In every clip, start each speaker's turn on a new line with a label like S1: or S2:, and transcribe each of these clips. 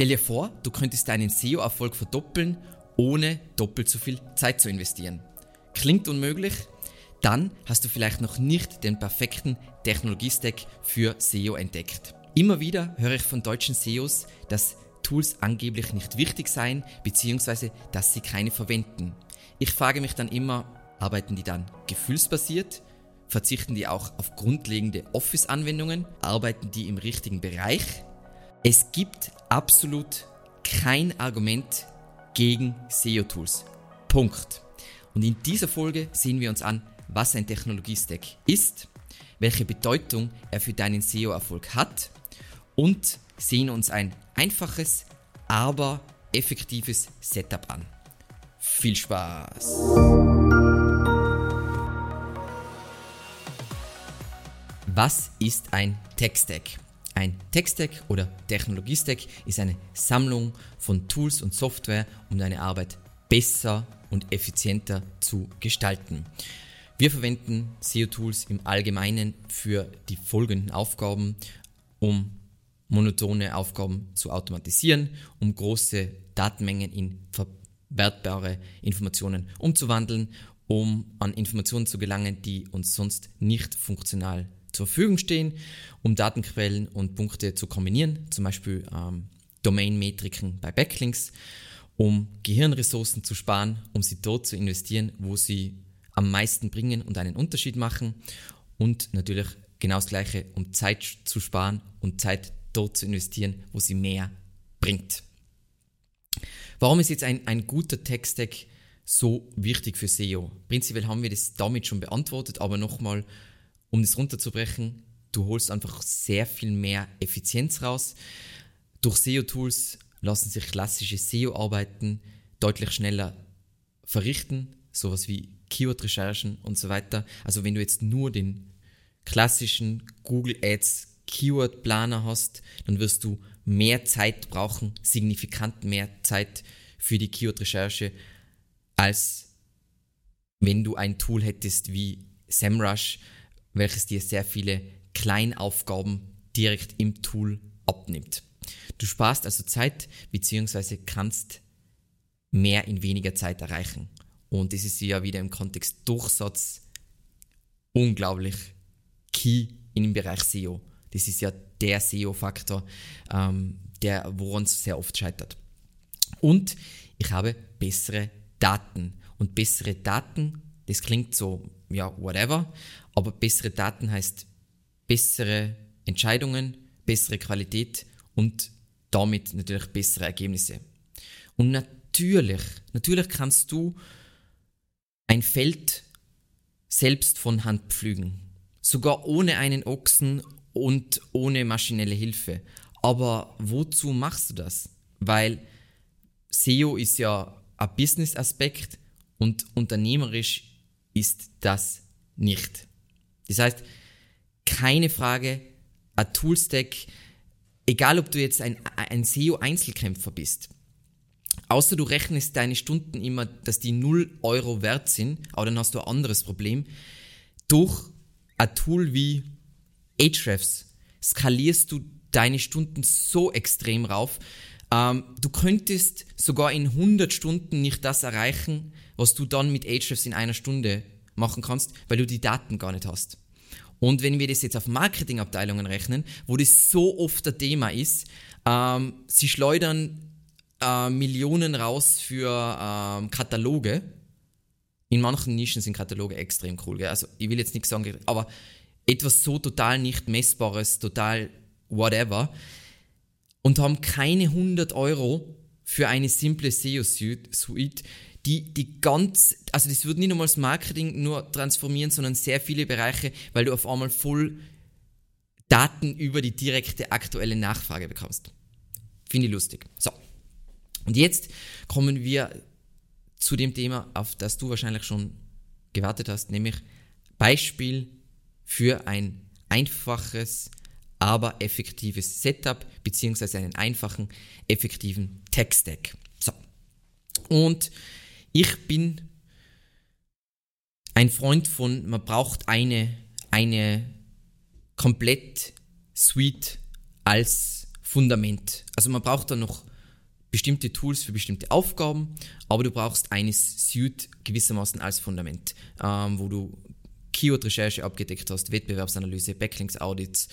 S1: Stell dir vor, du könntest deinen SEO-Erfolg verdoppeln, ohne doppelt so viel Zeit zu investieren. Klingt unmöglich? Dann hast du vielleicht noch nicht den perfekten Technologiestack für SEO entdeckt. Immer wieder höre ich von deutschen SEOs, dass Tools angeblich nicht wichtig seien, beziehungsweise dass sie keine verwenden. Ich frage mich dann immer, arbeiten die dann gefühlsbasiert? Verzichten die auch auf grundlegende Office-Anwendungen? Arbeiten die im richtigen Bereich? Es gibt absolut kein Argument gegen SEO-Tools. Punkt. Und in dieser Folge sehen wir uns an, was ein Technologiestack ist, welche Bedeutung er für deinen SEO-Erfolg hat und sehen uns ein einfaches, aber effektives Setup an. Viel Spaß! Was ist ein Tech-Stack? Ein Tech-Stack oder Technologie-Stack ist eine Sammlung von Tools und Software, um deine Arbeit besser und effizienter zu gestalten. Wir verwenden SEO-Tools im Allgemeinen für die folgenden Aufgaben, um monotone Aufgaben zu automatisieren, um große Datenmengen in verwertbare Informationen umzuwandeln, um an Informationen zu gelangen, die uns sonst nicht funktional zur Verfügung stehen, um Datenquellen und Punkte zu kombinieren, zum Beispiel ähm, Domain-Metriken bei Backlinks, um Gehirnressourcen zu sparen, um sie dort zu investieren, wo sie am meisten bringen und einen Unterschied machen und natürlich genau das gleiche, um Zeit zu sparen und Zeit dort zu investieren, wo sie mehr bringt. Warum ist jetzt ein, ein guter Tech-Stack so wichtig für SEO? Prinzipiell haben wir das damit schon beantwortet, aber nochmal um das runterzubrechen, du holst einfach sehr viel mehr Effizienz raus. Durch SEO-Tools lassen sich klassische SEO-Arbeiten deutlich schneller verrichten, sowas wie Keyword-Recherchen und so weiter. Also wenn du jetzt nur den klassischen Google Ads Keyword-Planer hast, dann wirst du mehr Zeit brauchen, signifikant mehr Zeit für die Keyword-Recherche, als wenn du ein Tool hättest wie SEMrush, welches dir sehr viele Kleinaufgaben direkt im Tool abnimmt. Du sparst also Zeit bzw. kannst mehr in weniger Zeit erreichen. Und das ist ja wieder im Kontext Durchsatz unglaublich key in dem Bereich SEO. Das ist ja der SEO-Faktor, ähm, der woran es sehr oft scheitert. Und ich habe bessere Daten. Und bessere Daten, das klingt so, ja, whatever, aber bessere Daten heißt bessere Entscheidungen, bessere Qualität und damit natürlich bessere Ergebnisse. Und natürlich, natürlich kannst du ein Feld selbst von Hand pflügen. Sogar ohne einen Ochsen und ohne maschinelle Hilfe. Aber wozu machst du das? Weil SEO ist ja ein Business-Aspekt und unternehmerisch ist das nicht. Das heißt, keine Frage, ein Toolstack, egal ob du jetzt ein, ein SEO-Einzelkämpfer bist, außer du rechnest deine Stunden immer, dass die 0 Euro wert sind, aber dann hast du ein anderes Problem, durch ein Tool wie Ahrefs skalierst du deine Stunden so extrem rauf. Ähm, du könntest sogar in 100 Stunden nicht das erreichen, was du dann mit Ahrefs in einer Stunde machen kannst, weil du die Daten gar nicht hast. Und wenn wir das jetzt auf Marketingabteilungen rechnen, wo das so oft ein Thema ist, ähm, sie schleudern äh, Millionen raus für ähm, Kataloge. In manchen Nischen sind Kataloge extrem cool. Gell? Also ich will jetzt nichts sagen, aber etwas so total nicht messbares, total whatever und haben keine 100 Euro für eine simple SEO-Suite, die die ganz, also das wird nicht nur das Marketing nur transformieren, sondern sehr viele Bereiche, weil du auf einmal voll Daten über die direkte aktuelle Nachfrage bekommst. Finde ich lustig. So. Und jetzt kommen wir zu dem Thema, auf das du wahrscheinlich schon gewartet hast, nämlich Beispiel für ein einfaches, aber effektives Setup beziehungsweise einen einfachen, effektiven Tech-Stack. So. Und ich bin ein Freund von, man braucht eine, eine komplett Suite als Fundament. Also man braucht dann noch bestimmte Tools für bestimmte Aufgaben, aber du brauchst eine Suite gewissermaßen als Fundament, ähm, wo du Keyword-Recherche abgedeckt hast, Wettbewerbsanalyse, Backlinks-Audits,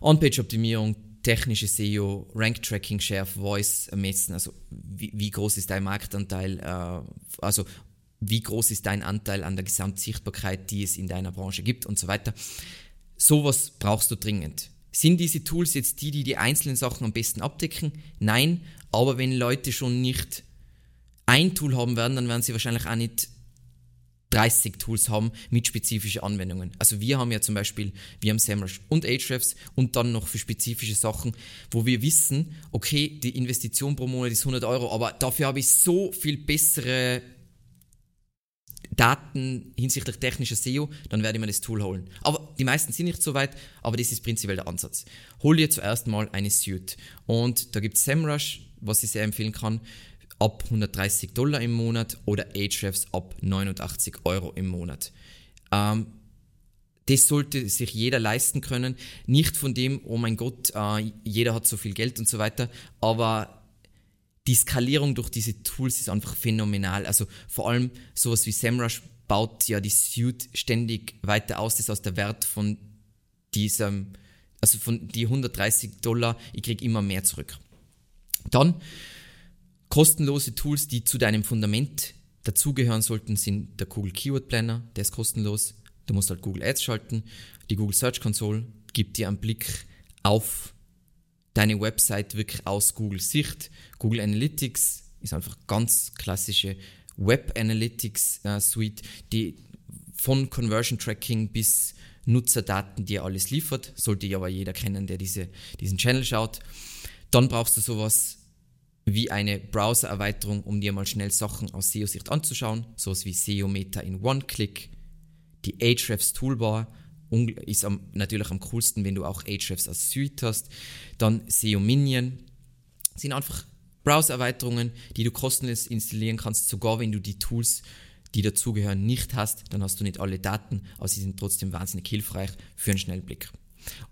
S1: On-Page-Optimierung, technische SEO, Rank-Tracking, Share of Voice messen, also wie, wie groß ist dein Marktanteil, äh, also wie groß ist dein Anteil an der Gesamtsichtbarkeit, die es in deiner Branche gibt und so weiter. Sowas brauchst du dringend. Sind diese Tools jetzt die, die die einzelnen Sachen am besten abdecken? Nein, aber wenn Leute schon nicht ein Tool haben werden, dann werden sie wahrscheinlich auch nicht 30 Tools haben mit spezifischen Anwendungen. Also wir haben ja zum Beispiel, wir haben SEMrush und Ahrefs und dann noch für spezifische Sachen, wo wir wissen, okay, die Investition pro Monat ist 100 Euro, aber dafür habe ich so viel bessere Daten hinsichtlich technischer SEO, dann werde ich mir das Tool holen. Aber die meisten sind nicht so weit, aber das ist prinzipiell der Ansatz. Hol dir zuerst mal eine Suite. Und da gibt es SEMrush, was ich sehr empfehlen kann, ab 130 Dollar im Monat oder Ahrefs ab 89 Euro im Monat. Ähm, das sollte sich jeder leisten können. Nicht von dem, oh mein Gott, äh, jeder hat so viel Geld und so weiter, aber die Skalierung durch diese Tools ist einfach phänomenal. Also vor allem sowas wie SEMrush baut ja die Suite ständig weiter aus. Das heißt, der Wert von diesem, also von die 130 Dollar, ich kriege immer mehr zurück. Dann kostenlose Tools, die zu deinem Fundament dazugehören sollten, sind der Google Keyword Planner, der ist kostenlos. Du musst halt Google Ads schalten. Die Google Search Console gibt dir einen Blick auf deine Website wirklich aus Google Sicht. Google Analytics ist einfach ganz klassische Web Analytics äh, Suite, die von Conversion Tracking bis Nutzerdaten dir alles liefert. Sollte ja aber jeder kennen, der diese, diesen Channel schaut. Dann brauchst du sowas wie eine Browser-Erweiterung, um dir mal schnell Sachen aus SEO-Sicht anzuschauen. Sowas wie SEO Meta in One-Click, die Ahrefs Toolbar, ist am, natürlich am coolsten, wenn du auch Ahrefs als Suite hast. Dann SEO Minion. Sind einfach Browser-Erweiterungen, die du kostenlos installieren kannst, sogar wenn du die Tools, die dazugehören, nicht hast, dann hast du nicht alle Daten, aber sie sind trotzdem wahnsinnig hilfreich für einen Schnellblick.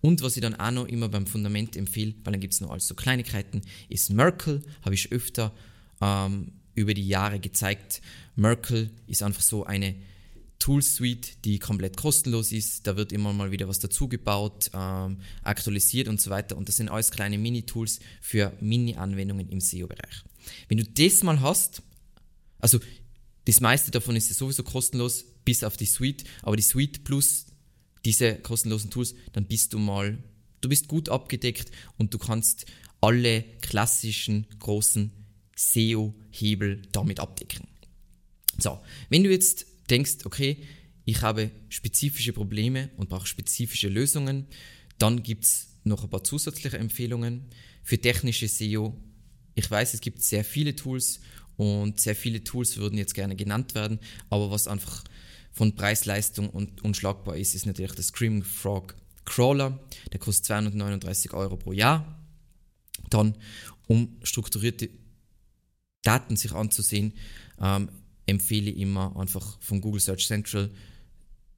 S1: Und was ich dann auch noch immer beim Fundament empfehle, weil dann gibt es noch alles so Kleinigkeiten, ist Merkle, habe ich öfter ähm, über die Jahre gezeigt. Merkle ist einfach so eine Tool-Suite, die komplett kostenlos ist. Da wird immer mal wieder was dazugebaut, ähm, aktualisiert und so weiter. Und das sind alles kleine Mini-Tools für Mini-Anwendungen im SEO-Bereich. Wenn du das mal hast, also das meiste davon ist ja sowieso kostenlos, bis auf die Suite, aber die Suite plus diese kostenlosen Tools, dann bist du mal, du bist gut abgedeckt und du kannst alle klassischen großen SEO-Hebel damit abdecken. So, wenn du jetzt denkst, okay, ich habe spezifische Probleme und brauche spezifische Lösungen, dann gibt es noch ein paar zusätzliche Empfehlungen für technische SEO. Ich weiß, es gibt sehr viele Tools und sehr viele Tools würden jetzt gerne genannt werden, aber was einfach von Preis-Leistung und unschlagbar ist, ist natürlich der Screaming Frog Crawler. Der kostet 239 Euro pro Jahr. Dann, um strukturierte Daten sich anzusehen, ähm, empfehle ich immer einfach von Google Search Central.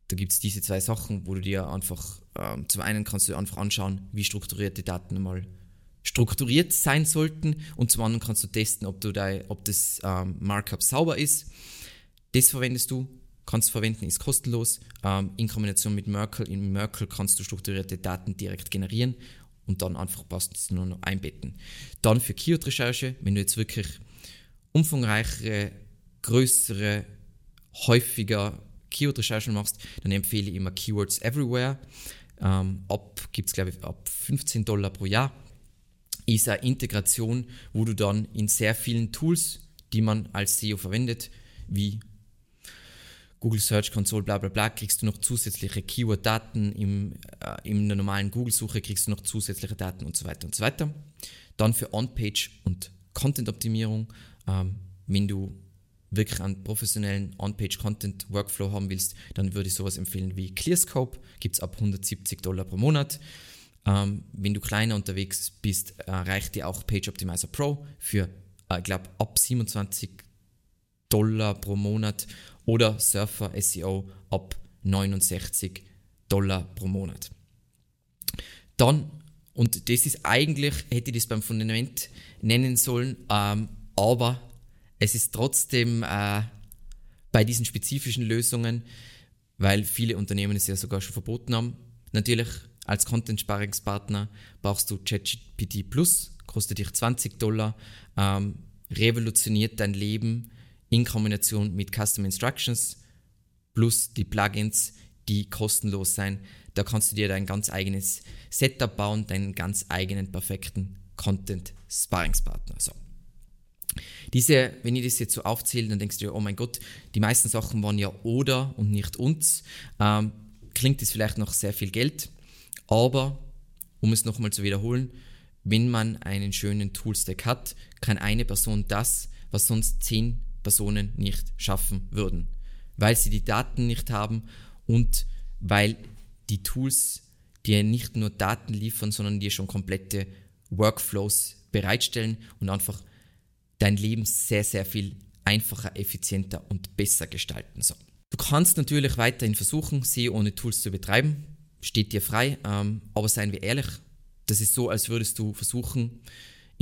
S1: Da gibt es diese zwei Sachen, wo du dir einfach, ähm, zum einen kannst du einfach anschauen, wie strukturierte Daten mal strukturiert sein sollten und zum anderen kannst du testen, ob, du da, ob das ähm, Markup sauber ist. Das verwendest du, kannst du verwenden, ist kostenlos. Ähm, in Kombination mit Merkle. In Merkle kannst du strukturierte Daten direkt generieren und dann einfach passt es nur noch einbetten. Dann für Keyword-Recherche, wenn du jetzt wirklich umfangreichere größere, häufiger Keyword-Recherchen machst, dann empfehle ich immer Keywords Everywhere. Ähm, gibt es glaube ich ab 15 Dollar pro Jahr. Ist eine Integration, wo du dann in sehr vielen Tools, die man als SEO verwendet, wie Google Search Console, bla bla bla, kriegst du noch zusätzliche Keyword-Daten, im, äh, in der normalen Google-Suche kriegst du noch zusätzliche Daten und so weiter und so weiter. Dann für On-Page und Content-Optimierung, ähm, wenn du wirklich einen professionellen On-Page-Content-Workflow haben willst, dann würde ich sowas empfehlen wie ClearScope, gibt es ab 170 Dollar pro Monat. Ähm, wenn du kleiner unterwegs bist, äh, reicht dir auch Page Optimizer Pro für, äh, ich glaube, ab 27 Dollar pro Monat oder Surfer SEO ab 69 Dollar pro Monat. Dann und das ist eigentlich, hätte ich das beim Fundament nennen sollen, ähm, aber es ist trotzdem äh, bei diesen spezifischen Lösungen, weil viele Unternehmen es ja sogar schon verboten haben. Natürlich als Content-Sparingspartner brauchst du ChatGPT Plus, kostet dich 20 Dollar, ähm, revolutioniert dein Leben in Kombination mit Custom Instructions plus die Plugins, die kostenlos sein. Da kannst du dir dein ganz eigenes Setup bauen, deinen ganz eigenen perfekten Content-Sparingspartner. So. Diese, wenn ich das jetzt so aufzähle, dann denkst du dir, oh mein Gott, die meisten Sachen waren ja oder und nicht uns. Ähm, klingt das vielleicht noch sehr viel Geld, aber um es nochmal zu wiederholen, wenn man einen schönen Toolstack hat, kann eine Person das, was sonst zehn Personen nicht schaffen würden, weil sie die Daten nicht haben und weil die Tools dir nicht nur Daten liefern, sondern dir schon komplette Workflows bereitstellen und einfach dein Leben sehr, sehr viel einfacher, effizienter und besser gestalten. So. Du kannst natürlich weiterhin versuchen, SEO ohne Tools zu betreiben. Steht dir frei, ähm, aber seien wir ehrlich, das ist so, als würdest du versuchen,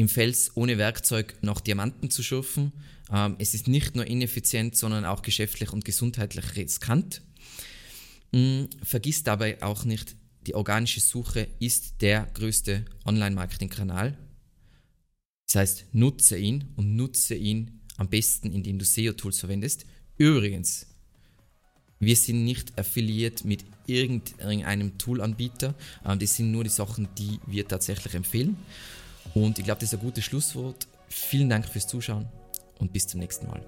S1: im Fels ohne Werkzeug nach Diamanten zu schürfen. Ähm, es ist nicht nur ineffizient, sondern auch geschäftlich und gesundheitlich riskant. Mhm, vergiss dabei auch nicht, die organische Suche ist der größte Online-Marketing-Kanal das heißt, nutze ihn und nutze ihn am besten, indem du SEO-Tools verwendest. Übrigens, wir sind nicht affiliiert mit irgendeinem Toolanbieter. Ähm, das sind nur die Sachen, die wir tatsächlich empfehlen. Und ich glaube, das ist ein gutes Schlusswort. Vielen Dank fürs Zuschauen und bis zum nächsten Mal.